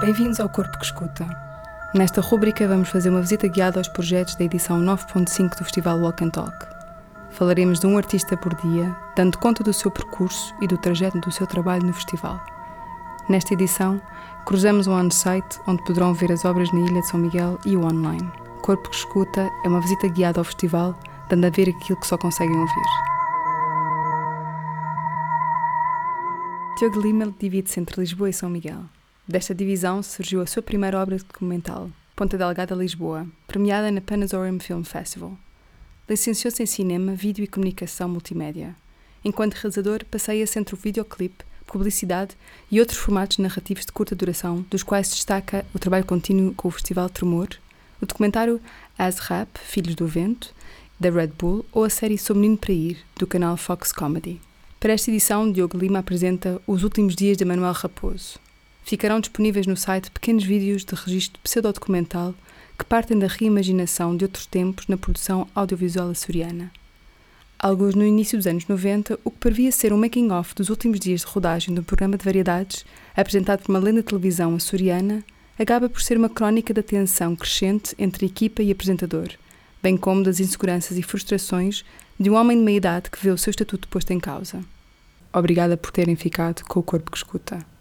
Bem-vindos ao Corpo que Escuta. Nesta rúbrica vamos fazer uma visita guiada aos projetos da edição 9.5 do Festival Walk and Talk. Falaremos de um artista por dia, dando conta do seu percurso e do trajeto do seu trabalho no festival. Nesta edição, cruzamos o on-site, onde poderão ver as obras na Ilha de São Miguel e o online. Corpo que Escuta é uma visita guiada ao festival, dando a ver aquilo que só conseguem ouvir. Diogo Lima divide-se entre Lisboa e São Miguel. Desta divisão surgiu a sua primeira obra documental, Ponta Delgada Lisboa, premiada na Panazorium Film Festival. Licenciou-se em cinema, vídeo e comunicação multimédia. Enquanto realizador, passeia-se entre o videoclipe, publicidade e outros formatos narrativos de curta duração, dos quais destaca o trabalho contínuo com o Festival Tremor, o documentário As Rap, Filhos do Vento, da Red Bull ou a série Sou Menino para Ir, do canal Fox Comedy. Para esta edição, Diogo Lima apresenta Os Últimos Dias de Manuel Raposo, ficarão disponíveis no site pequenos vídeos de registro pseudodocumental que partem da reimaginação de outros tempos na produção audiovisual açoriana. Alguns no início dos anos 90, o que previa ser um making-off dos últimos dias de rodagem de um programa de variedades, apresentado por uma lenda de televisão açoriana, acaba por ser uma crónica da tensão crescente entre a equipa e apresentador, bem como das inseguranças e frustrações de um homem de meia idade que vê o seu estatuto posto em causa. Obrigada por terem ficado com o corpo que escuta.